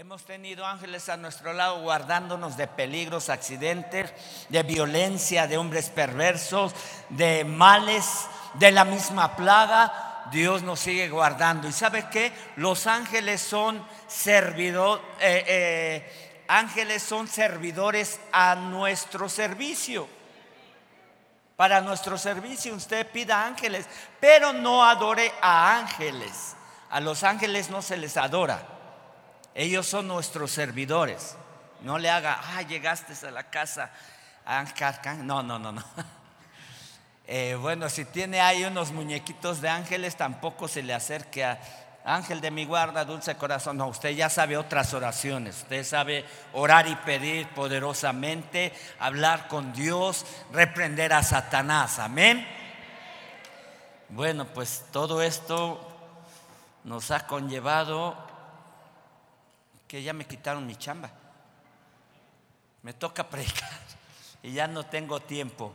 Hemos tenido ángeles a nuestro lado guardándonos de peligros, accidentes, de violencia, de hombres perversos, de males, de la misma plaga. Dios nos sigue guardando. ¿Y sabe qué? Los ángeles son servidores, eh, eh, ángeles son servidores a nuestro servicio. Para nuestro servicio usted pida ángeles, pero no adore a ángeles. A los ángeles no se les adora. Ellos son nuestros servidores. No le haga, ah, llegaste a la casa. No, no, no, no. Eh, bueno, si tiene ahí unos muñequitos de ángeles, tampoco se le acerque a ángel de mi guarda, dulce corazón. No, usted ya sabe otras oraciones. Usted sabe orar y pedir poderosamente, hablar con Dios, reprender a Satanás. Amén. Bueno, pues todo esto nos ha conllevado que ya me quitaron mi chamba. Me toca predicar y ya no tengo tiempo.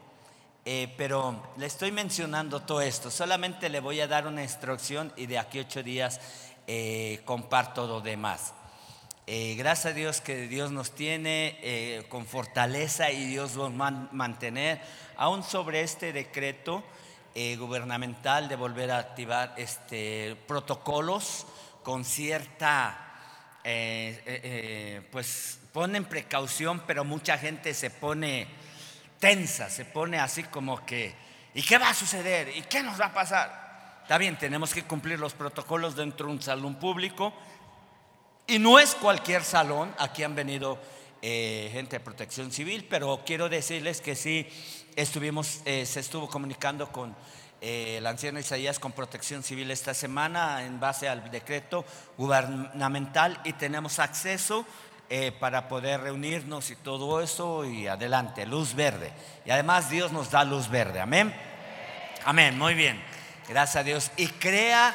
Eh, pero le estoy mencionando todo esto. Solamente le voy a dar una instrucción y de aquí ocho días eh, comparto lo demás. Eh, gracias a Dios que Dios nos tiene con fortaleza y Dios va a mantener, aún sobre este decreto gubernamental de volver a activar este, protocolos con cierta, pues ponen precaución, pero mucha gente se pone tensa, se pone así como que, ¿y qué va a suceder? ¿Y qué nos va a pasar? Está bien, tenemos que cumplir los protocolos dentro de un salón público y no es cualquier salón, aquí han venido eh, gente de protección civil, pero quiero decirles que sí, estuvimos, eh, se estuvo comunicando con eh, el anciano Isaías con protección civil esta semana en base al decreto gubernamental y tenemos acceso eh, para poder reunirnos y todo eso y adelante, luz verde. Y además Dios nos da luz verde, amén. Amén, muy bien, gracias a Dios. Y crea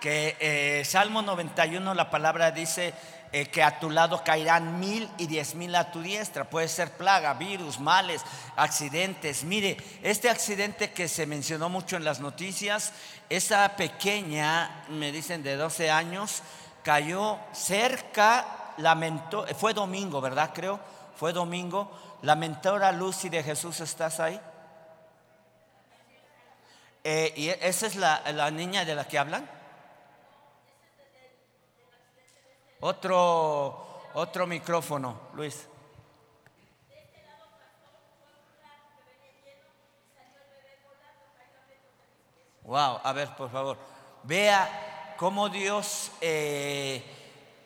que eh, Salmo 91, la palabra dice eh, que a tu lado caerán mil y diez mil a tu diestra. Puede ser plaga, virus, males, accidentes. Mire, este accidente que se mencionó mucho en las noticias, esa pequeña, me dicen de 12 años, cayó cerca lamentó, fue domingo, ¿verdad? Creo, fue domingo. La mentora Lucy de Jesús, ¿estás ahí? Eh, ¿Y esa es la, la niña de la que hablan? Otro, otro micrófono, Luis. Wow, a ver, por favor, vea cómo Dios eh,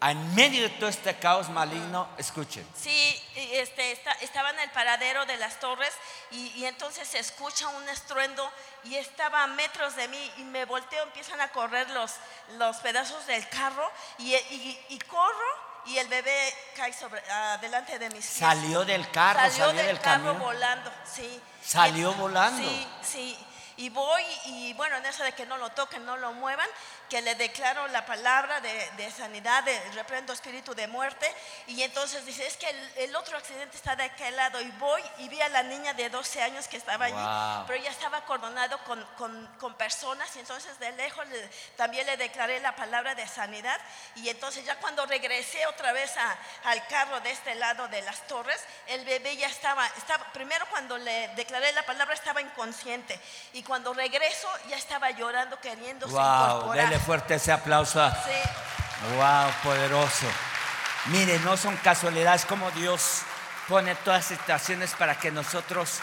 en medio de todo este caos maligno, escuchen. Sí, este, estaba en el paradero de las torres y, entonces se escucha un estruendo y estaba a metros de mí y me volteo, empiezan a correr los, los pedazos del carro y, y, corro y el bebé cae sobre, delante de mis pies. Salió del carro, salió, del, carro volando, sí. Salió volando. Sí, sí. Y voy y bueno, en eso de que no lo toquen, no lo muevan, que le declaro la palabra de, sanidad, de reprendo espíritu de muerte. Y entonces dice, es que el, otro accidente está de aquel lado. Y voy y vi a la niña de 12 años que estaba allí, pero ya estaba acordonado con, con, personas. Y entonces de lejos también le declaré la palabra de sanidad. Y entonces ya cuando regresé otra vez al carro de este lado de las torres, el bebé ya estaba, estaba, primero cuando le declaré la palabra estaba inconsciente. Y cuando regreso ya estaba llorando, queriendo wow, Dele fuerte ese aplauso. Sí. Wow, poderoso. Mire, no son casualidades como Dios pone todas las situaciones para que nosotros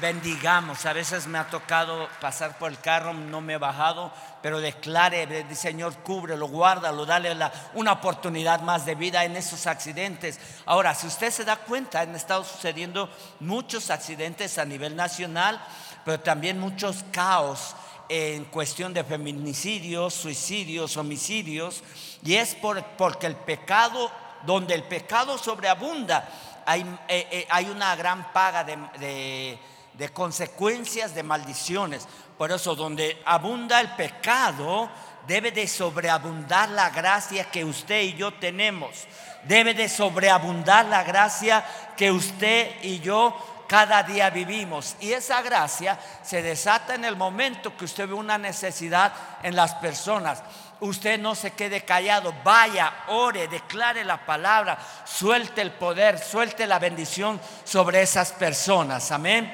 bendigamos. A veces me ha tocado pasar por el carro, no me he bajado, pero declare, Señor, cúbrelo, guárdalo, dale una oportunidad más de vida en esos accidentes. Ahora, si usted se da cuenta, han estado sucediendo muchos accidentes a nivel nacional pero también muchos caos en cuestión de feminicidios, suicidios, homicidios, y es porque el pecado, donde el pecado sobreabunda, hay, eh, eh, una gran paga de, de consecuencias, de maldiciones. Por eso, donde abunda el pecado, debe de sobreabundar la gracia que usted y yo tenemos. Debe de sobreabundar la gracia que usted y yo cada día vivimos. Y esa gracia se desata en el momento que usted ve una necesidad en las personas. usted no se quede callado, vaya, ore, declare la palabra, suelte el poder, suelte la bendición sobre esas personas. Amén.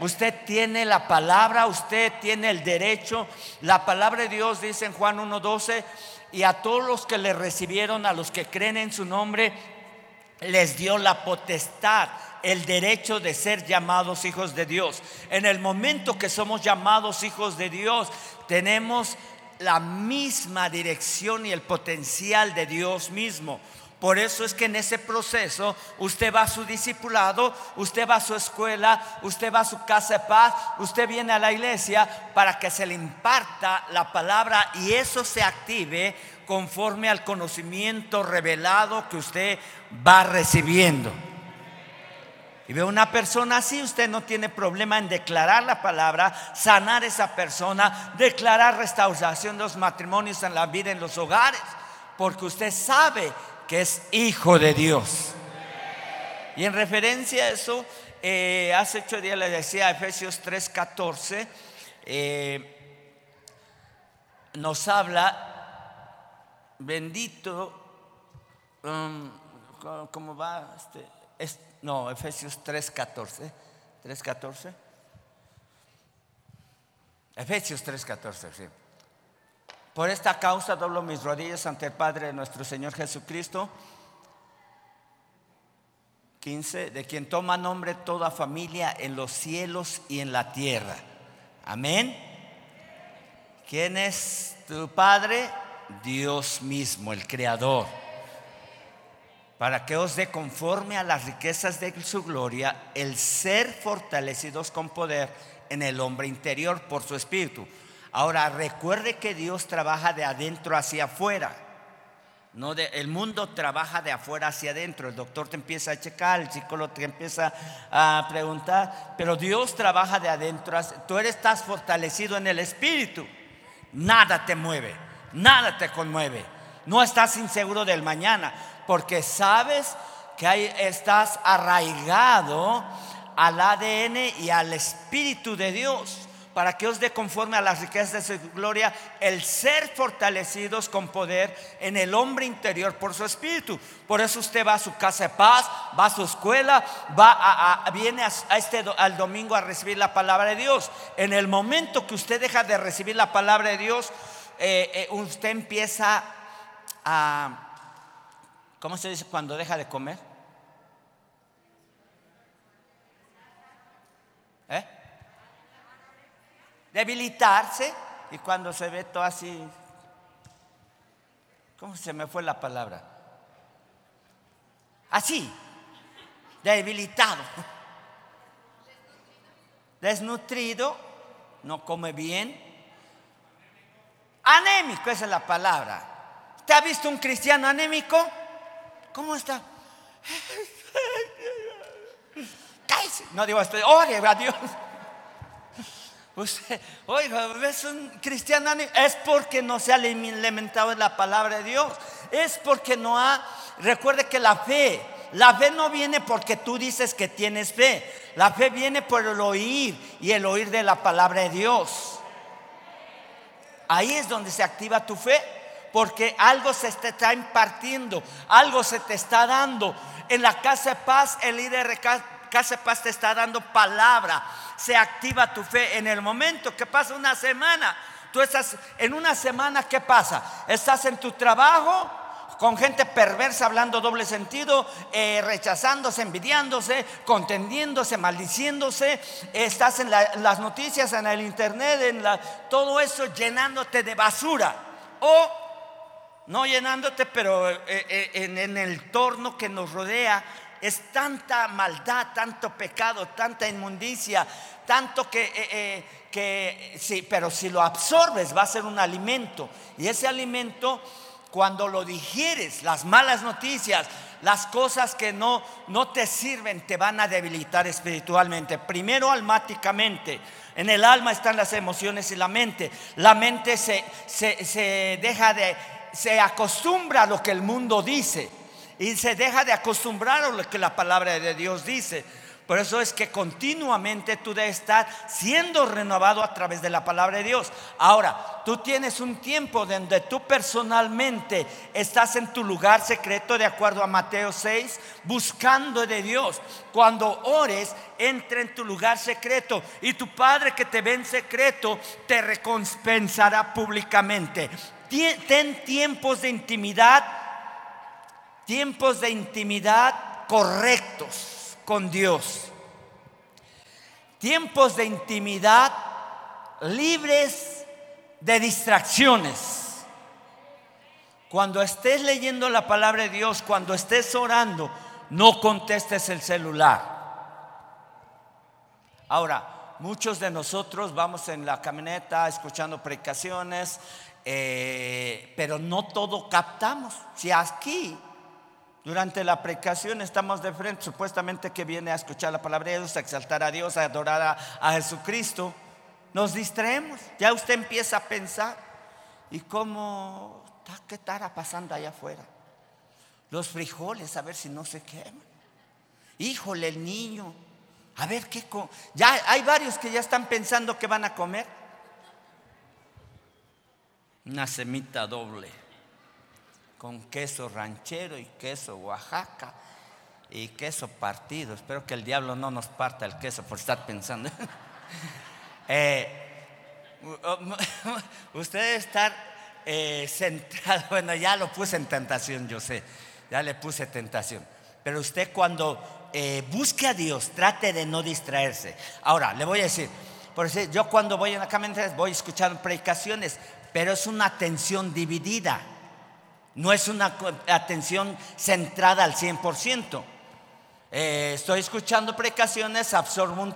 Usted tiene la palabra, usted tiene el derecho. La palabra de Dios dice en Juan 1.12, y a todos los que le recibieron, a los que creen en su nombre, les dio la potestad, el derecho de ser llamados hijos de Dios. En el momento que somos llamados hijos de Dios, tenemos la misma dirección y el potencial de Dios mismo. Por eso es que en ese proceso usted va a su discipulado, usted va a su escuela, usted va a su casa de paz, usted viene a la iglesia para que se le imparta la palabra y eso se active conforme al conocimiento revelado que usted va recibiendo. Y ve una persona así, usted no tiene problema en declarar la palabra, sanar esa persona, declarar restauración de los matrimonios en la vida, en los hogares, porque usted sabe que es hijo de Dios. Y en referencia a eso, eh, hace ocho días le decía a Efesios 3:14, eh, nos habla, bendito, um, ¿cómo va? Este, no, Efesios 3:14, 3:14. Efesios 3:14, sí. Por esta causa doblo mis rodillas ante el Padre de nuestro Señor Jesucristo. 15, de quien toma nombre toda familia en los cielos y en la tierra. Amén. ¿Quién es tu Padre? Dios mismo, el Creador. Para que os dé conforme a las riquezas de su gloria el ser fortalecidos con poder en el hombre interior por su espíritu Ahora, recuerde que Dios trabaja de adentro hacia afuera. No el mundo trabaja de afuera hacia adentro. El doctor te empieza a checar, el psicólogo te empieza a preguntar, pero Dios trabaja de adentro. Tú eres, estás fortalecido en el espíritu. Nada te mueve, nada te conmueve. No estás inseguro del mañana, porque sabes que estás arraigado al ADN y al espíritu de Dios para que os dé conforme a las riquezas de su gloria el ser fortalecidos con poder en el hombre interior por su espíritu. Por eso usted va a su casa de paz, va a su escuela, va a, viene a, este al domingo a recibir la palabra de Dios. En el momento que usted deja de recibir la palabra de Dios, eh, eh, usted empieza a, ¿cómo se dice cuando deja de comer? ¿Eh? debilitarse y cuando se ve todo así, ¿cómo se me fue la palabra? Así, debilitado, desnutrido, no come bien, anémico, esa es la palabra. ¿Te ha visto un cristiano anémico? ¿Cómo está? Cállese. No digo esto, ore a Dios. Oiga, ¿ves un cristiano? Es porque no se ha alimentado de la palabra de Dios. Es porque no ha. Recuerde que la fe, la fe no viene porque tú dices que tienes fe. La fe viene por el oír y el oír de la palabra de Dios. Ahí es donde se activa tu fe. Porque algo se te está impartiendo, algo se te está dando. En la casa de paz, el líder de casa de paz te está dando palabra se activa tu fe en el momento que pasa una semana. Tú estás en una semana, ¿qué pasa? Estás en tu trabajo con gente perversa hablando doble sentido, eh, rechazándose, envidiándose, contendiéndose, maldiciéndose. Estás en, las noticias, en el internet, en la, todo eso llenándote de basura. O no llenándote, pero eh, eh, en, el entorno que nos rodea es tanta maldad, tanto pecado, tanta inmundicia, tanto que, eh, que sí, pero si lo absorbes va a ser un alimento. Y ese alimento, cuando lo digieres, las malas noticias, las cosas que no, no te sirven, te van a debilitar espiritualmente. Primero almáticamente. En el alma están las emociones y la mente. La mente se, se deja de, se acostumbra a lo que el mundo dice y se deja de acostumbrar a lo que la palabra de Dios dice. Por eso es que continuamente tú debes estar siendo renovado a través de la palabra de Dios. Ahora, tú tienes un tiempo donde tú personalmente estás en tu lugar secreto, de acuerdo a Mateo 6, buscando de Dios. Cuando ores, entra en tu lugar secreto y tu Padre que te ve en secreto te recompensará públicamente. Ten tiempos de intimidad, tiempos de intimidad correctos con Dios. Tiempos de intimidad libres de distracciones. Cuando estés leyendo la palabra de Dios, cuando estés orando, no contestes el celular. Ahora, muchos de nosotros vamos en la camioneta escuchando predicaciones, eh, pero no todo captamos. Si aquí durante la precación estamos de frente, supuestamente que viene a escuchar la palabra de Dios, a exaltar a Dios, a adorar a, Jesucristo. Nos distraemos, ya usted empieza a pensar, ¿y cómo, qué estará pasando allá afuera? Los frijoles, a ver si no se queman. Híjole, el niño, a ver qué. Ya hay varios que ya están pensando que van a comer. Una semita doble con queso ranchero y queso Oaxaca y queso partido. Espero que el diablo no nos parta el queso por estar pensando. eh, usted estar eh, centrado, bueno, ya lo puse en tentación, yo sé, ya le puse tentación. Pero usted cuando eh, busque a Dios, trate de no distraerse. Ahora, le voy a decir, por yo cuando voy en la camioneta voy escuchando predicaciones, pero es una atención dividida. No es una atención centrada al 100%. Eh, estoy escuchando precaciones, absorbo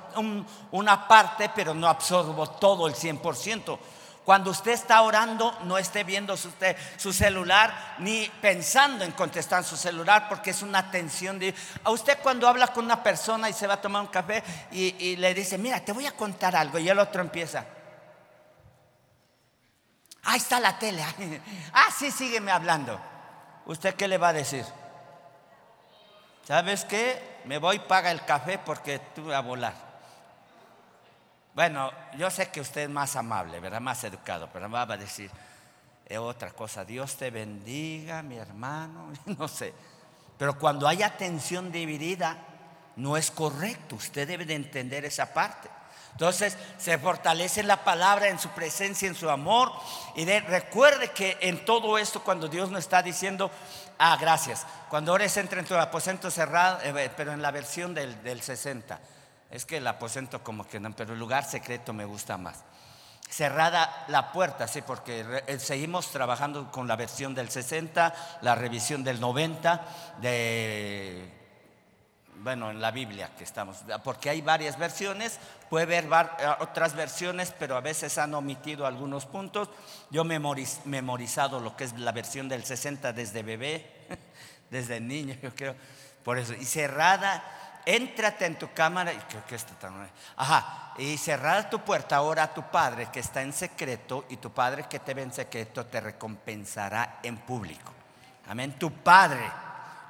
una parte, pero no absorbo todo el 100%. Cuando usted está orando, no esté viendo su, celular ni pensando en contestar su celular, porque es una atención de. A usted, cuando habla con una persona y se va a tomar un café y le dice, Mira, te voy a contar algo, y el otro empieza. Ahí está la tele. Ah, sí, sígueme hablando. ¿Usted qué le va a decir? ¿Sabes qué? Me voy, paga el café porque tú a volar. Bueno, yo sé que usted es más amable, ¿verdad? Más educado, pero va a decir eh, otra cosa. Dios te bendiga, mi hermano, no sé. Pero cuando hay atención dividida, no es correcto. Usted debe de entender esa parte. Entonces se fortalece la palabra en su presencia, en su amor. Y recuerde que en todo esto, cuando Dios nos está diciendo, ah, gracias, cuando ores entra en tu aposento cerrado, eh, pero en la versión del, del 60. Es que el aposento como que no, pero el lugar secreto me gusta más cerrada la puerta, sí, porque eh, seguimos trabajando con la versión del 60, la revisión del 90, de bueno, en la Biblia que estamos, porque hay varias versiones, puede haber eh, otras versiones, pero a veces han omitido algunos puntos. Yo he memorizado lo que es la versión del 60 desde bebé, desde niño, yo creo, por eso. Y cerrada, éntrate en tu cámara, y creo que está tan... Ajá, y cerrada tu puerta ahora a tu Padre que está en secreto, y tu Padre que te ve en secreto te recompensará en público. Amén, tu Padre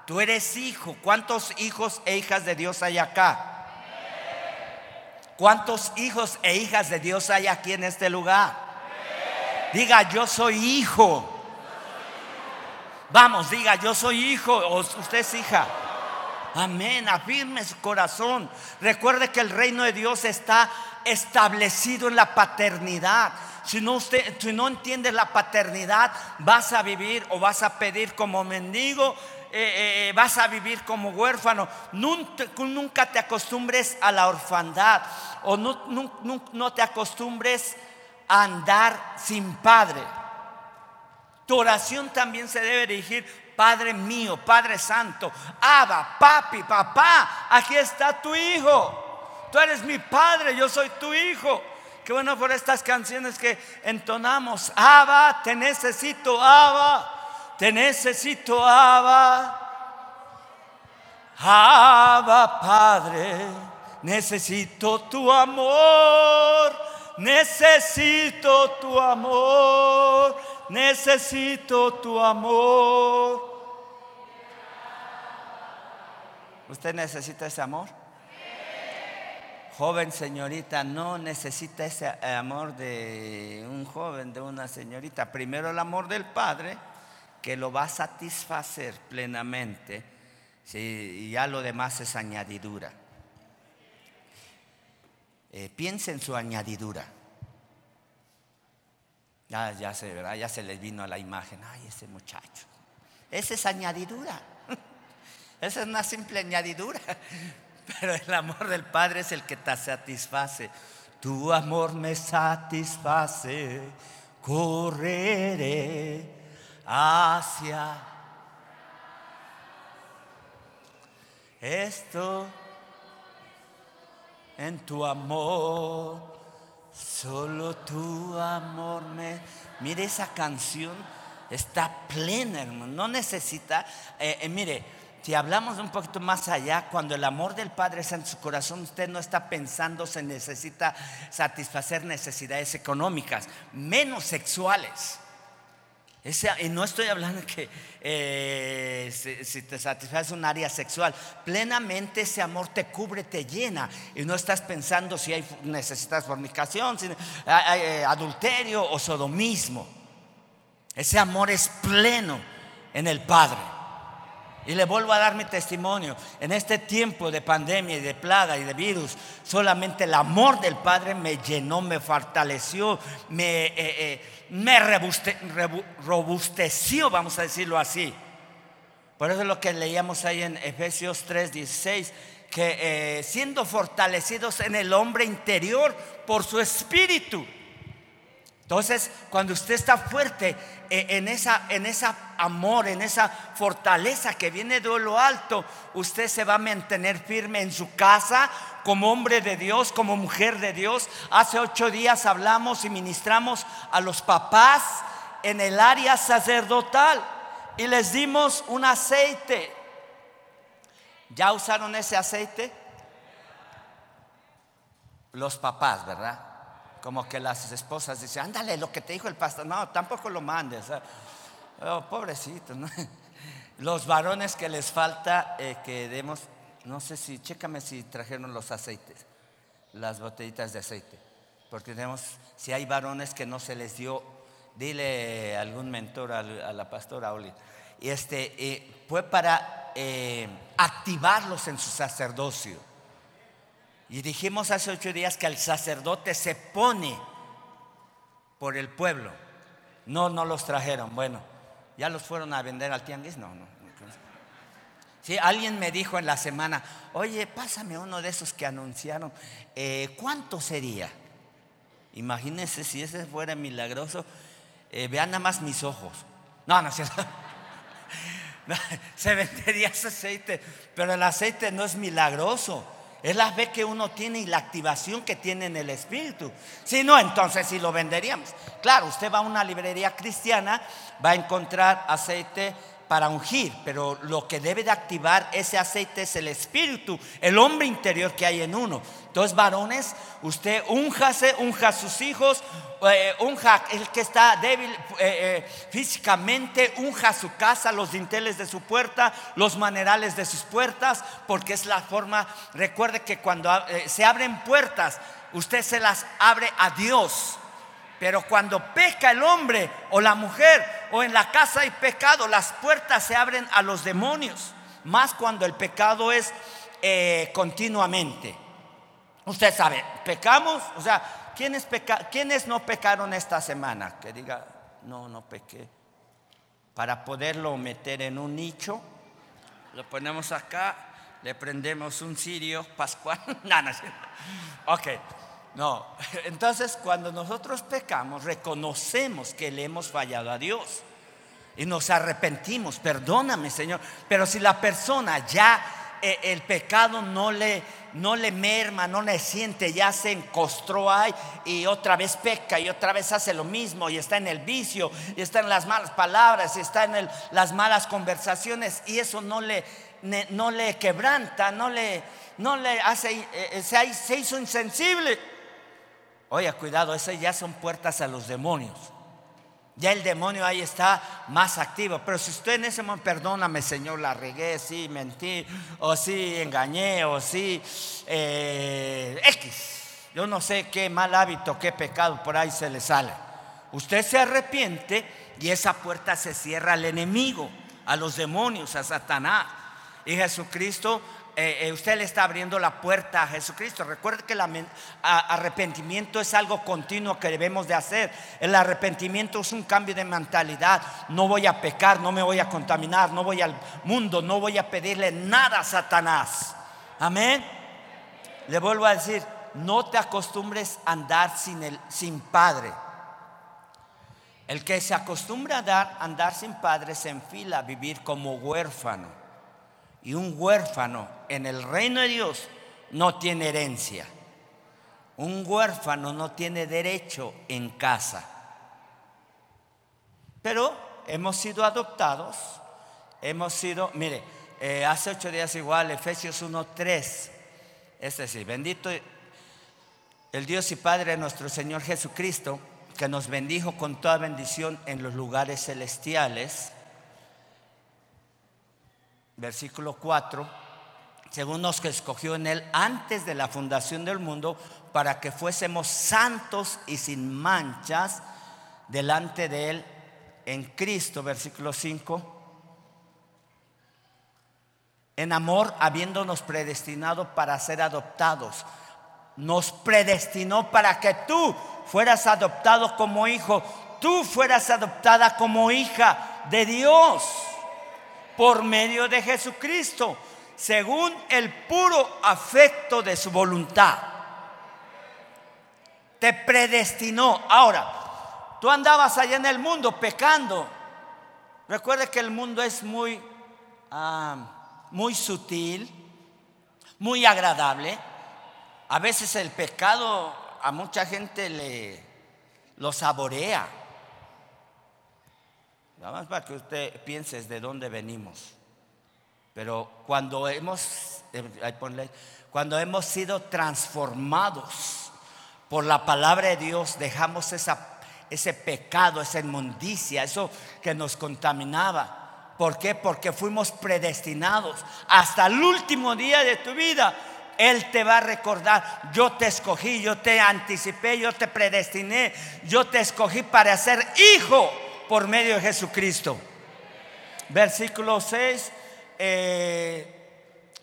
Tú eres hijo. ¿Cuántos hijos e hijas de Dios hay acá? ¿Cuántos hijos e hijas de Dios hay aquí en este lugar? Diga, yo soy hijo. Vamos, diga, yo soy hijo o usted es hija. Amén, afirme su corazón. Recuerde que el reino de Dios está establecido en la paternidad. Si no, usted, si no entiendes la paternidad, vas a vivir o vas a pedir como mendigo eh, eh, eh, vas a vivir como huérfano. Nunca, te acostumbres a la orfandad o no, te acostumbres a andar sin padre. Tu oración también se debe dirigir, Padre mío, Padre Santo, Abba, papi, papá, aquí está tu hijo. Tú eres mi padre, yo soy tu hijo. Qué bueno por estas canciones que entonamos. Abba, te necesito, Abba. Te necesito, Abba. Abba, Padre, necesito tu amor. Necesito tu amor. Necesito tu amor. ¿Usted necesita ese amor? joven señorita no necesita ese amor de un joven, de una señorita. Primero el amor del Padre, que lo va a satisfacer plenamente, y ya lo demás es añadidura. Eh, piensa en su añadidura. Ya, ya, se, ¿verdad? ya se les vino a la imagen, ay, ese muchacho. Esa es añadidura. Esa es una simple añadidura. Pero el amor del Padre es el que te satisface. Tu amor me satisface. Correré hacia esto en tu amor. Solo tu amor me... Mire esa canción, está plena, hermano. No necesita... Eh, eh, mire, si hablamos un poquito más allá, cuando el amor del Padre está en su corazón, usted no está pensando se necesita satisfacer necesidades económicas, menos sexuales. Y no estoy hablando que eh, si, te satisface un área sexual, plenamente ese amor te cubre, te llena. Y no estás pensando si hay, necesitas fornicación, si eh, adulterio o sodomismo. Ese amor es pleno en el Padre. Y le vuelvo a dar mi testimonio. En este tiempo de pandemia y de plaga y de virus, solamente el amor del Padre me llenó, me fortaleció, me, eh, eh, me robusteció, vamos a decirlo así. Por eso es lo que leíamos ahí en Efesios 3, 16, que eh, siendo fortalecidos en el hombre interior por su espíritu entonces, cuando usted está fuerte eh, en esa, en esa amor, en esa fortaleza que viene de lo alto, usted se va a mantener firme en su casa como hombre de Dios, como mujer de Dios. Hace ocho días hablamos y ministramos a los papás en el área sacerdotal y les dimos un aceite. ¿Ya usaron ese aceite? Los papás, ¿verdad? Como que las esposas dicen, ándale, lo que te dijo el pastor. No, tampoco lo mandes. Oh, pobrecito. Los varones que les falta eh, que demos, no sé si, chécame si trajeron los aceites, las botellitas de aceite. Porque tenemos, si hay varones que no se les dio, dile algún mentor a, la pastora Oli. Este, eh, fue para eh, activarlos en su sacerdocio. Y dijimos hace ocho días que el sacerdote se pone por el pueblo. No, no los trajeron. Bueno, ¿ya los fueron a vender al tianguis? No, no. Sí, alguien me dijo en la semana, oye, pásame uno de esos que anunciaron. Eh, ¿Cuánto sería? Imagínense si ese fuera milagroso. Eh, vean nada más mis ojos. No, no se vendería ese aceite, pero el aceite no es milagroso. Es la fe que uno tiene y la activación que tiene en el espíritu. Si no, entonces sí lo venderíamos. Claro, usted va a una librería cristiana, va a encontrar aceite para ungir, pero lo que debe de activar ese aceite es el espíritu, el hombre interior que hay en uno. Entonces, varones, usted unjase, unja a sus hijos, eh, unja el que está débil eh, eh, físicamente, unja su casa, los dinteles de su puerta, los manerales de sus puertas, porque es la forma, recuerde que cuando se abren puertas, usted se las abre a Dios. Pero cuando peca el hombre o la mujer o en la casa hay pecado, las puertas se abren a los demonios. Más cuando el pecado es continuamente. Usted sabe, pecamos, o sea, ¿quiénes, peca ¿quiénes no pecaron esta semana? Que diga, no, no pequé. Para poderlo meter en un nicho, lo ponemos acá, le prendemos un cirio pascual. no, no, ok, no. Entonces, cuando nosotros pecamos, reconocemos que le hemos fallado a Dios y nos arrepentimos, perdóname Señor, pero si la persona ya eh, el pecado no le no le merma, no le siente, ya se encostró ahí y otra vez peca y otra vez hace lo mismo y está en el vicio y está en las malas palabras y está en las malas conversaciones y eso no le, no le quebranta, no le, no le hace, eh, eh, se, se hizo insensible. Oye, cuidado, esas ya son puertas a los demonios. Ya el demonio ahí está más activo. Pero si usted en ese momento, perdóname Señor, la regué, sí, mentí, o sí, engañé, o sí, eh, X. Yo no sé qué mal hábito, qué pecado por ahí se le sale. Usted se arrepiente y esa puerta se cierra al enemigo, a los demonios, a Satanás. Y Jesucristo eh, eh, usted le está abriendo la puerta a Jesucristo. Recuerde que el arrepentimiento es algo continuo que debemos de hacer. El arrepentimiento es un cambio de mentalidad. No voy a pecar, no me voy a contaminar, no voy al mundo, no voy a pedirle nada a Satanás. Amén. Le vuelvo a decir, no te acostumbres a andar sin, el, sin padre. El que se acostumbra a dar, andar sin padre se enfila a vivir como huérfano. Y un huérfano en el reino de Dios no tiene herencia. Un huérfano no tiene derecho en casa. Pero hemos sido adoptados, hemos sido, mire, eh, hace ocho días igual, Efesios 1.3, es decir, bendito el Dios y Padre de nuestro Señor Jesucristo, que nos bendijo con toda bendición en los lugares celestiales versículo 4, según nos que escogió en él antes de la fundación del mundo, para que fuésemos santos y sin manchas delante de él en Cristo, versículo 5. En amor, habiéndonos predestinado para ser adoptados. Nos predestinó para que tú fueras adoptado como hijo, tú fueras adoptada como hija de Dios por medio de Jesucristo, según el puro afecto de su voluntad. Te predestinó. Ahora, tú andabas allá en el mundo pecando. Recuerde que el mundo es muy, ah, muy sutil, muy agradable. A veces el pecado a mucha gente le lo saborea. Nada más para que usted piense de dónde venimos. Pero cuando hemos, eh, cuando hemos sido transformados por la palabra de Dios, dejamos esa, ese pecado, esa inmundicia, eso que nos contaminaba. ¿Por qué? Porque fuimos predestinados. Hasta el último día de tu vida, Él te va a recordar, yo te escogí, yo te anticipé, yo te predestiné, yo te escogí para ser hijo por medio de Jesucristo. Versículo 6, eh,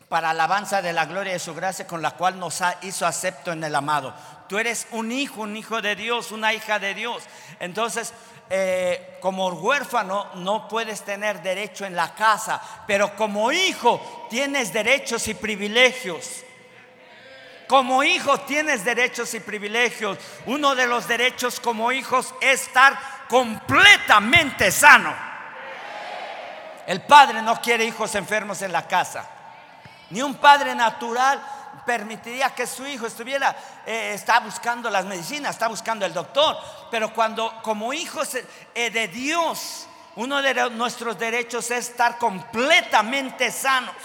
para alabanza de la gloria de su gracia con la cual nos hizo acepto en el amado. Tú eres un hijo, un hijo de Dios, una hija de Dios. Entonces, eh, como huérfano no puedes tener derecho en la casa, pero como hijo tienes derechos y privilegios. Como hijo tienes derechos y privilegios. Uno de los derechos como hijos es estar completamente sano. El padre no quiere hijos enfermos en la casa. Ni un padre natural permitiría que su hijo estuviera, eh, está buscando las medicinas, está buscando el doctor. Pero cuando como hijos eh, de Dios, uno de nuestros derechos es estar completamente sanos.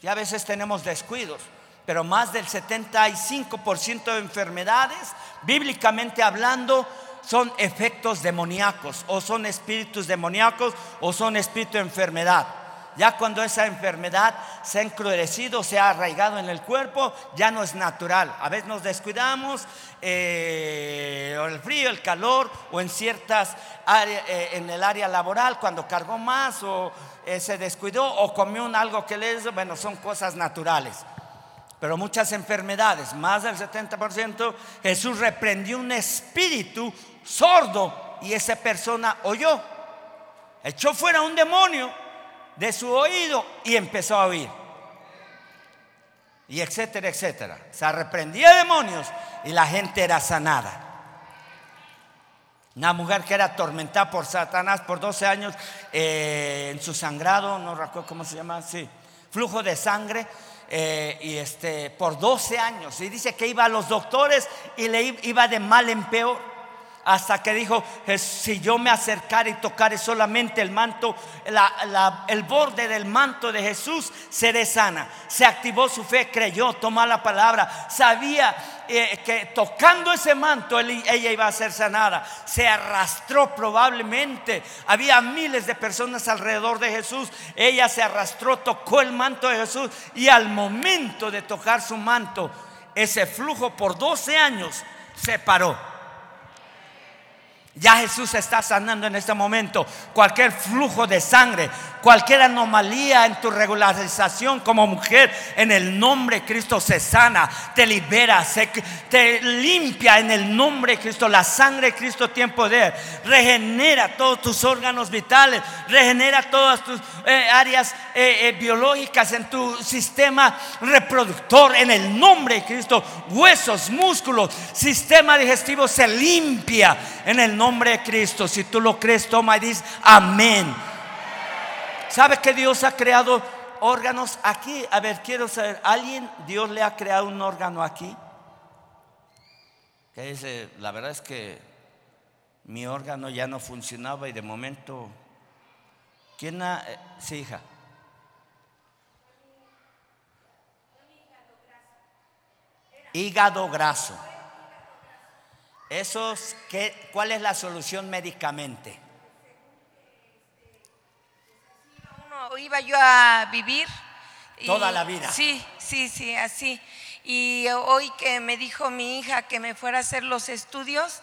Y a veces tenemos descuidos pero más del 75% de enfermedades, bíblicamente hablando, son efectos demoníacos, o son espíritus demoníacos, o son espíritus de enfermedad. Ya cuando esa enfermedad se ha encrudecido, se ha arraigado en el cuerpo, ya no es natural. A veces nos descuidamos, eh, el frío, el calor, o en ciertas áreas, eh, en el área laboral, cuando cargó más, o eh, se descuidó, o comió un algo que le bueno, son cosas naturales. Pero muchas enfermedades, más del 70%, Jesús reprendió un espíritu sordo y esa persona oyó. Echó fuera un demonio de su oído y empezó a oír. Y etcétera, etcétera. Se reprendía demonios y la gente era sanada. Una mujer que era atormentada por Satanás por 12 años eh, en su sangrado, no recuerdo cómo se llama, sí, flujo de sangre eh, y este, por 12 años. Y dice que iba a los doctores y le iba de mal en peor. Hasta que dijo, si yo me acercara y tocare solamente el manto, el borde del manto de Jesús, seré sana. Se activó su fe, creyó, tomó la palabra. Sabía eh, que tocando ese manto ella iba a ser sanada. Se arrastró probablemente. Había miles de personas alrededor de Jesús. Ella se arrastró, tocó el manto de Jesús y al momento de tocar su manto, ese flujo por 12 años se paró. Ya Jesús está sanando en este momento cualquier flujo de sangre, cualquier anomalía en tu regularización como mujer, en el nombre de Cristo se sana, te libera, se- te limpia en el nombre de Cristo. La sangre de Cristo tiene poder, regenera todos tus órganos vitales, regenera todas tus eh, áreas eh, eh, biológicas en tu sistema reproductor, en el nombre de Cristo. Huesos, músculos, sistema digestivo se limpia en el nombre de Cristo. Si tú lo crees, toma y dices amén. ¿Sabes que Dios ha creado órganos aquí? A ver, quiero saber, ¿alguien Dios le ha creado un órgano aquí? Que dice, la verdad es que mi órgano ya no funcionaba y de momento, ¿quién ha, eh, sí, hija? Hígado graso. Esos, ¿qué, ¿Cuál es la solución médicamente? Iba yo a vivir. y- Toda la vida. Sí, sí, sí, así. Y hoy que me dijo mi hija que me fuera a hacer los estudios,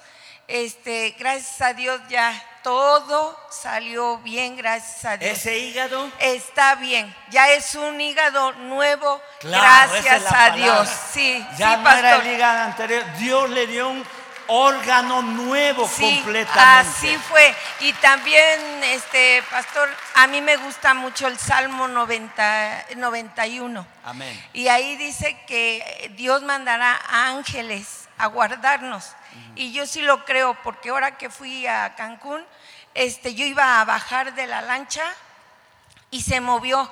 este, gracias a Dios ya todo salió bien, gracias a Dios. Ese hígado Está bien, ya es un hígado nuevo, Claro, gracias es a palabra. Dios. Sí, Ya sí, no era el hígado anterior. Dios le dio un órgano nuevo Sí, completamente. así fue. Y también, este pastor, a mí me gusta mucho el Salmo 90, 91. Amén. Y ahí dice que Dios mandará ángeles a guardarnos. Y yo sí lo creo, porque ahora que fui a Cancún, este, yo iba a bajar de la lancha y se movió.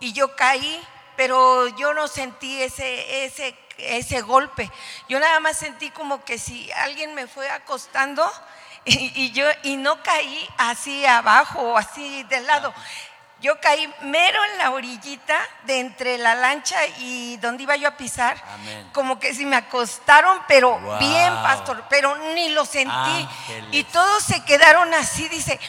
Y yo caí, pero yo no sentí ese, ese, ese golpe. Yo nada más sentí como que si alguien me fue acostando y, y yo y no caí así abajo o así del lado. Yo caí mero en la orillita de entre la lancha y donde iba yo a pisar. Amén. Como que si me acostaron, pero Wow. bien, pastor, pero ni lo sentí. Ángeles. Y todos se quedaron así, dice,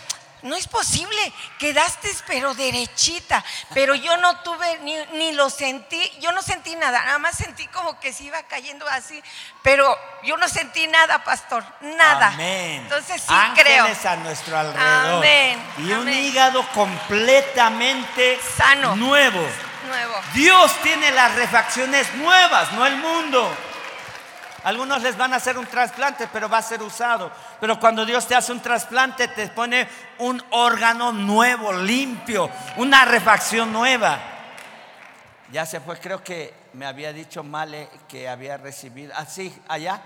no es posible, quedaste pero derechita, pero yo no tuve ni, ni lo sentí, yo no sentí nada, nada más sentí como que se iba cayendo así, pero yo no sentí nada, pastor, nada. Amén. Entonces sí creo. Ángeles a nuestro alrededor. Amén, Y un hígado completamente Sano. nuevo. Nuevo. Dios tiene las refacciones nuevas, no el mundo. Algunos les van a hacer un trasplante, pero va a ser usado. Pero cuando Dios te hace un trasplante, te pone un órgano nuevo, limpio, una refacción nueva. Ya se fue, creo que me había dicho Male que había recibido. Ah, sí, allá.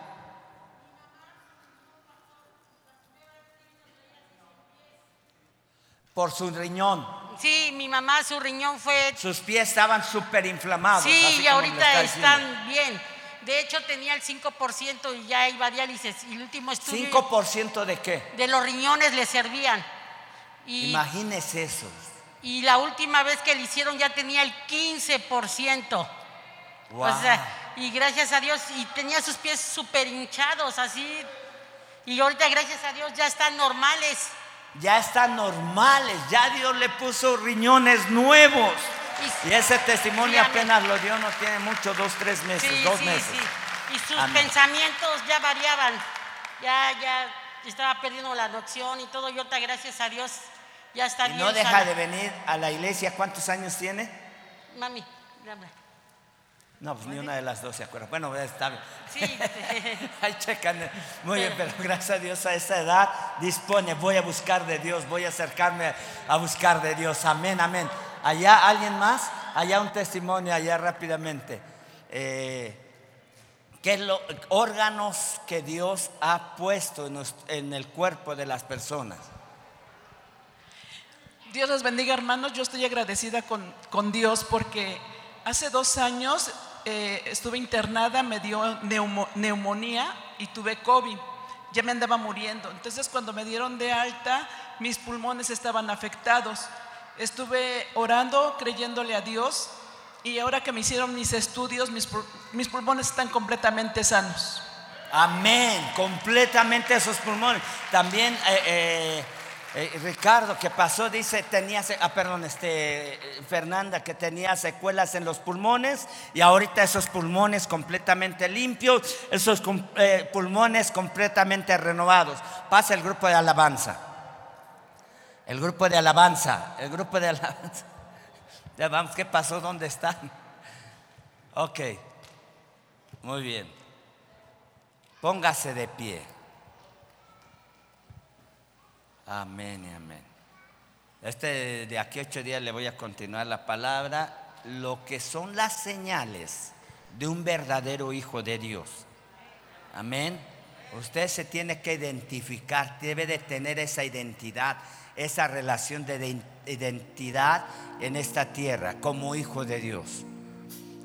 Por su riñón. Sí, mi mamá, su riñón fue. Sus pies estaban súper inflamados. Sí, así y ahorita está están bien. De hecho, tenía el 5% y ya iba a diálisis. Y el último estudio 5% de qué? de los riñones le servían. Y, Imagínese eso. y la última vez que le hicieron ya tenía el 15%. Wow. O sea, y gracias a Dios, y tenía sus pies súper hinchados, así. Y ahorita, gracias a Dios, ya están normales. ya están normales, ya Dios le puso riñones nuevos. Y- Y ese testimonio apenas lo dio, no tiene mucho, dos, tres meses, Sí, dos sí, meses. sí. Y sus Amén. pensamientos ya variaban. Ya, ya estaba perdiendo la noción y todo. Y ahorita, gracias a Dios, ya está Y bien. no deja sana. de venir a la iglesia. ¿Cuántos años tiene? Mami, dame. No, pues ni una de las dos se acuerda. Bueno, está bien. Sí. Ahí checan. Muy bien, pero gracias a Dios a esa edad dispone. Voy a buscar de Dios, voy a acercarme a buscar de Dios. Amén, amén. Allá, ¿alguien más? Allá un testimonio, allá rápidamente. Eh, ¿Qué es lo, órganos que Dios ha puesto en, el cuerpo de las personas? Dios los bendiga hermanos, yo estoy agradecida con, Dios porque hace dos años eh, estuve internada, me dio neumo- neumonía y tuve COVID, ya me andaba muriendo. Entonces cuando me dieron de alta, mis pulmones estaban afectados. Estuve orando, creyéndole a Dios y ahora que me hicieron mis estudios, mis, mis pulmones están completamente sanos. Amén, completamente esos pulmones. También eh, eh, eh, Ricardo, que pasó, dice, tenía, ah, perdón, este, Fernanda, que tenía secuelas en los pulmones y ahorita esos pulmones completamente limpios, esos pulmones completamente renovados. Pasa el grupo de alabanza. El grupo de alabanza, el grupo de alabanza. Ya vamos, ¿qué pasó? ¿Dónde están? Ok, muy bien. Póngase de pie. Amén y amén. Este de aquí a ocho días le voy a continuar la palabra. Lo que son las señales de un verdadero hijo de Dios. Amén. Usted se tiene que identificar, debe de tener esa identidad, esa relación de ident- identidad en esta tierra como hijo de Dios.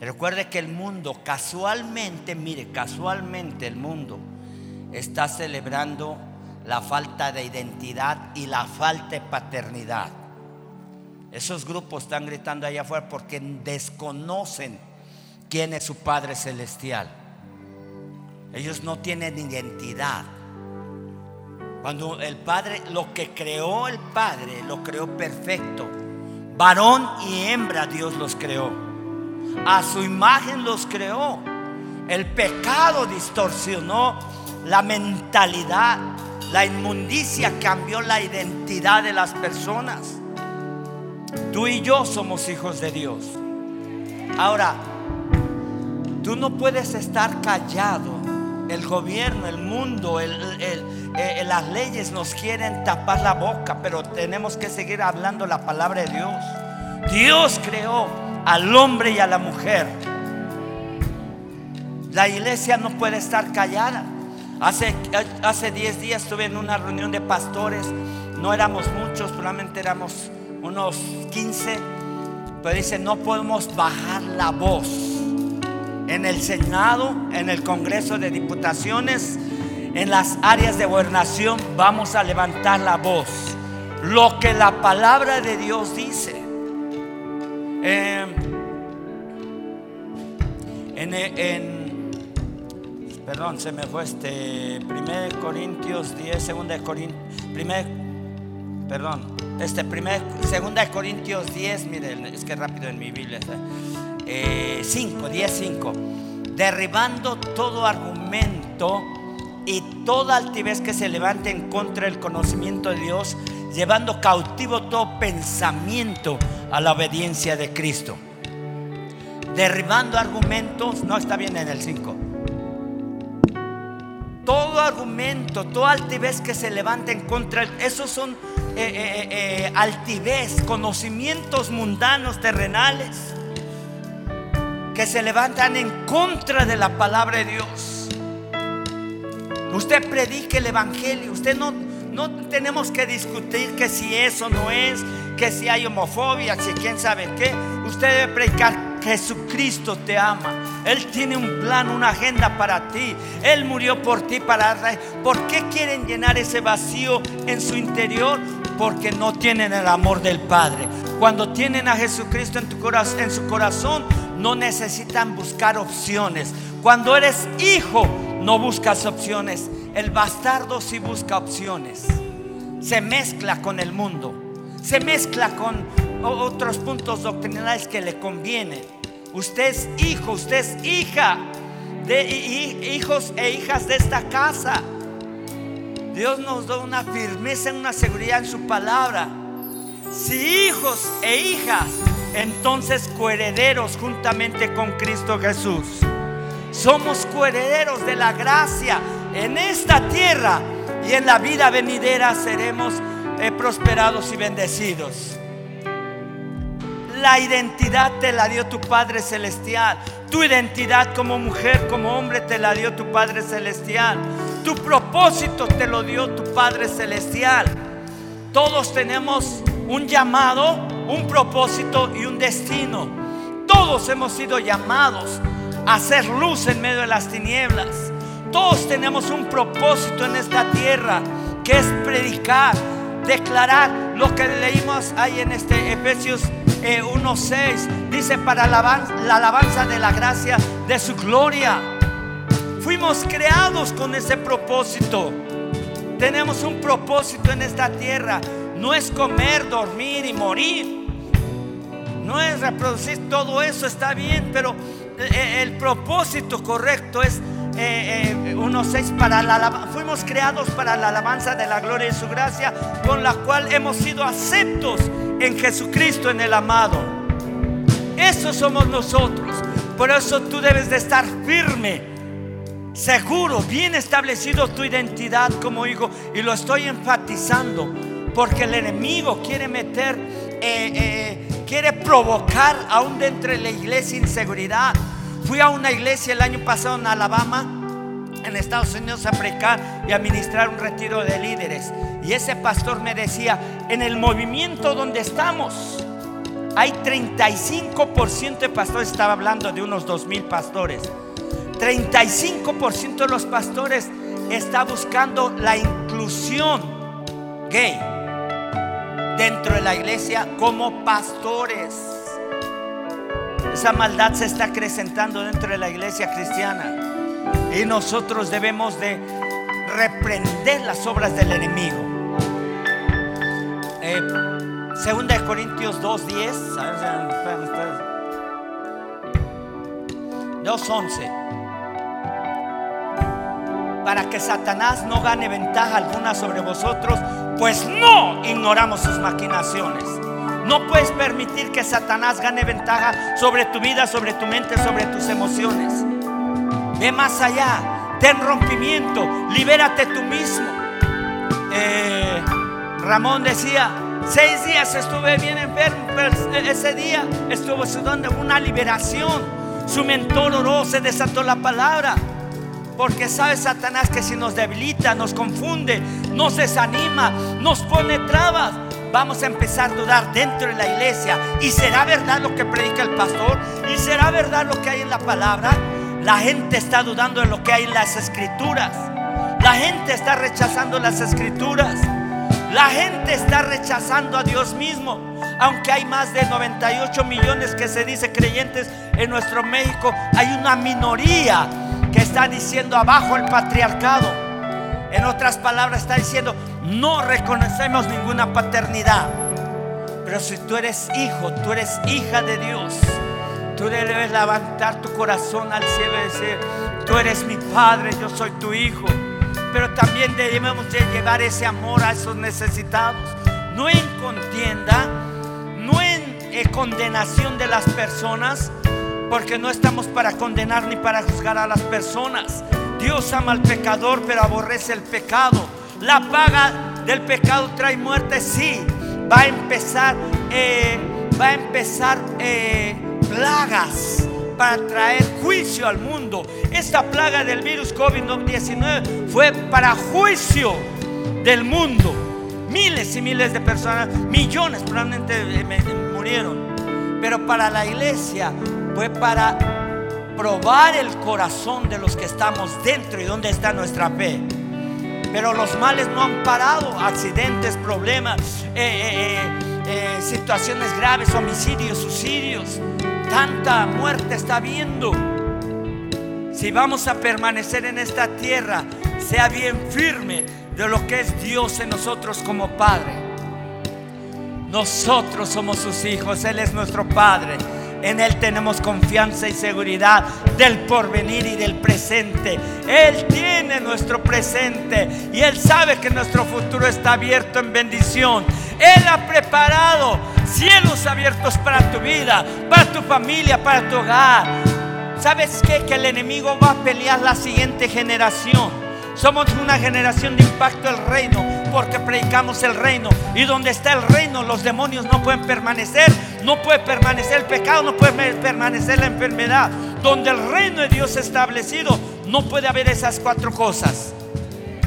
Recuerde que el mundo casualmente, mire, casualmente el mundo está celebrando la falta de identidad y la falta de paternidad. Esos grupos están gritando allá afuera porque desconocen quién es su Padre Celestial. Ellos no tienen identidad. Cuando el Padre, lo que creó el Padre, lo creó perfecto. Varón y hembra Dios los creó. A su imagen los creó. El pecado distorsionó la mentalidad. La inmundicia cambió la identidad de las personas. Tú y yo somos hijos de Dios. Ahora, tú no puedes estar callado. El gobierno, el mundo, eh, las leyes nos quieren tapar la boca, pero tenemos que seguir hablando la palabra de Dios. Dios creó al hombre y a la mujer. La iglesia no puede estar callada. Hace, hace 10 días estuve en una reunión de pastores. No éramos muchos, probablemente éramos unos 15. Pero dice, no podemos bajar la voz. En el Senado, en el Congreso de Diputaciones, en las áreas de gobernación, vamos a levantar la voz. Lo que la palabra de Dios dice. Eh, en, en- perdón, se me fue este 1 Corintios 10, 2 Corintios, perdón, este 1 2 Corintios 10, miren, es que rápido en mi Biblia. Eh, 5, 10, 5, derribando todo argumento y toda altivez que se levante en contra del conocimiento de Dios, llevando cautivo todo pensamiento a la obediencia de Cristo. Derribando argumentos, no está bien en el 5. Todo argumento, toda altivez que se levanta en contra, esos son eh, eh, eh, altivez, conocimientos mundanos, terrenales, que se levantan en contra de la palabra de Dios. Usted predique el evangelio, usted no, no tenemos que discutir que si eso no es, que si hay homofobia, si quién sabe qué. Usted debe predicar Jesucristo te ama. Él tiene un plan, una agenda para ti. Él murió por ti para... ¿Por qué quieren llenar ese vacío en su interior? Porque no tienen el amor del Padre. Cuando tienen a Jesucristo en, tu corazón, en su corazón, no necesitan buscar opciones. Cuando eres hijo, no buscas opciones. El bastardo sí busca opciones. Se mezcla con el mundo. Se mezcla con otros puntos doctrinales que le convienen. Usted es hijo, usted es hija de hijos e hijas de esta casa. Dios nos da una firmeza, una seguridad en su palabra. Si hijos e hijas, entonces coherederos juntamente con Cristo Jesús. Somos coherederos de la gracia en esta tierra y en la vida venidera seremos eh, prosperados y bendecidos. La identidad te la dio tu Padre Celestial. Tu identidad como mujer, como hombre, te la dio tu Padre Celestial. Tu propósito te lo dio tu Padre Celestial. Todos tenemos un llamado, un propósito y un destino. Todos hemos sido llamados a hacer luz en medio de las tinieblas. Todos tenemos un propósito en esta tierra que es predicar, declarar lo que leímos ahí en este Efesios eh, 1.6, dice para la la alabanza de la gracia de su gloria. Fuimos creados con ese propósito. Tenemos un propósito en esta tierra. No es comer, dormir y morir. No es reproducir, todo eso está bien, pero eh, el propósito correcto es eh, eh, 1.6 para la fuimos creados para la alabanza de la gloria y su gracia, con la cual hemos sido aceptos en Jesucristo, en el amado. Eso somos nosotros. Por eso tú debes de estar firme, seguro, bien establecido tu identidad como hijo. Y lo estoy enfatizando, porque el enemigo quiere meter, eh, eh, quiere provocar aún dentro de la iglesia inseguridad. Fui a una iglesia el año pasado en Alabama, en Estados Unidos, a predicar y a ministrar un retiro de líderes. Y ese pastor me decía, en el movimiento donde estamos, hay 35% de pastores, estaba hablando de unos 2 mil pastores. 35% de los pastores está buscando la inclusión gay dentro de la iglesia como pastores. Esa maldad se está acrecentando dentro de la iglesia cristiana y nosotros debemos de reprender las obras del enemigo. Eh, Segunda de Corintios 2.10 a ver, esperen ustedes. 2.11 para que Satanás no gane ventaja alguna sobre vosotros, pues no ignoramos sus maquinaciones. No puedes permitir que Satanás gane ventaja sobre tu vida, sobre tu mente, sobre tus emociones. Ve más allá, ten rompimiento, libérate tú mismo. Eh, Ramón decía, seis días estuve bien enfermo, pero ese día estuvo sudando una liberación. Su mentor oró, se desató la palabra. Porque sabe Satanás que si nos debilita, nos confunde, nos desanima, nos pone trabas, vamos a empezar a dudar dentro de la iglesia. ¿Y será verdad lo que predica el pastor? ¿Y será verdad lo que hay en la palabra? La gente está dudando de lo que hay en las escrituras. La gente está rechazando las escrituras. La gente está rechazando a Dios mismo. Aunque hay más de 98 millones que se dice creyentes en nuestro México, hay una minoría que está diciendo abajo el patriarcado. En otras palabras está diciendo, no reconocemos ninguna paternidad. Pero si tú eres hijo, tú eres hija de Dios, tú debes levantar tu corazón al cielo y decir, tú eres mi padre, yo soy tu hijo. Pero también debemos de llevar ese amor a esos necesitados. No en contienda, no en eh, condenación de las personas, porque no estamos para condenar ni para juzgar a las personas. Dios ama al pecador, pero aborrece el pecado. La paga del pecado trae muerte, sí. Va a empezar, eh, va a empezar eh, plagas para traer juicio al mundo. Esta plaga del virus COVID-19 fue para juicio del mundo. Miles y miles de personas, millones probablemente eh, murieron. Pero para la iglesia fue para probar el corazón de los que estamos dentro y dónde está nuestra fe. Pero los males no han parado, accidentes, problemas, eh, eh, eh, situaciones graves, homicidios, suicidios. Tanta muerte está habiendo. Si vamos a permanecer en esta tierra, sea bien firme de lo que es Dios en nosotros como Padre. Nosotros somos sus hijos, Él es nuestro Padre. En Él tenemos confianza y seguridad del porvenir y del presente. Él tiene nuestro presente y Él sabe que nuestro futuro está abierto en bendición. Él ha preparado cielos abiertos para tu vida, para tu familia, para tu hogar. ¿Sabes qué? Que el enemigo va a pelear la siguiente generación. Somos una generación de impacto del reino porque predicamos el reino. Y donde está el reino, los demonios no pueden permanecer. No puede permanecer el pecado, no puede permanecer la enfermedad. Donde el reino de Dios establecido, no puede haber esas cuatro cosas.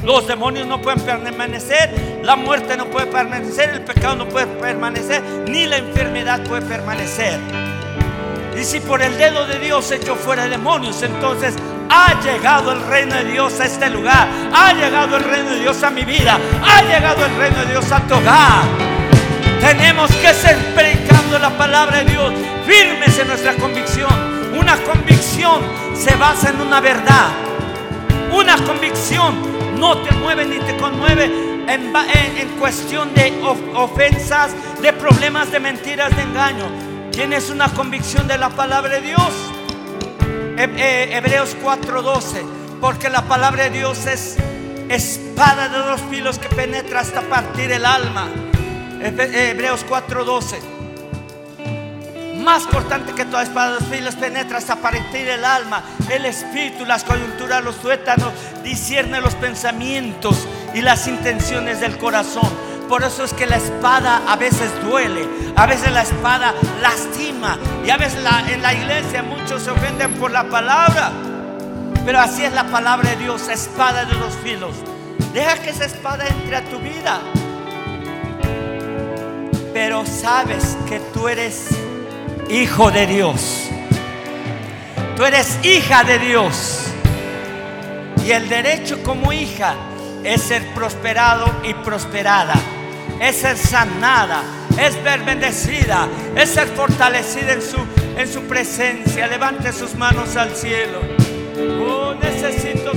Los demonios no pueden permanecer, la muerte no puede permanecer, el pecado no puede permanecer, ni la enfermedad puede permanecer. Y si por el dedo de Dios hecho fuera demonios, entonces ha llegado el reino de Dios a este lugar. Ha llegado el reino de Dios a mi vida. Ha llegado el reino de Dios a tu hogar. Tenemos que ser predicadores entendiendo la palabra de Dios, firmes en nuestra convicción. Una convicción se basa en una verdad. Una convicción no te mueve ni te conmueve en, cuestión de ofensas, de problemas, de mentiras, de engaño. Tienes una convicción de la palabra de Dios. Eh, Hebreos 4:12, porque la palabra de Dios es espada de dos filos que penetra hasta partir el alma. Hebreos 4:12. Más cortante que toda espada de dos filos penetra hasta partir el alma, el espíritu, las coyunturas, los tuétanos, discierne los pensamientos y las intenciones del corazón. Por eso es que la espada a veces duele, a veces la espada lastima y a veces en la iglesia muchos se ofenden por la palabra. Pero así es la palabra de Dios, espada de los filos. Deja que esa espada entre a tu vida. Pero sabes que tú eres hijo de Dios. Tú eres hija de Dios. Y el derecho como hija es ser prosperado y prosperada es ser sanada, es ver bendecida, es ser fortalecida en su, en su presencia. Levante sus manos al cielo. Oh, necesito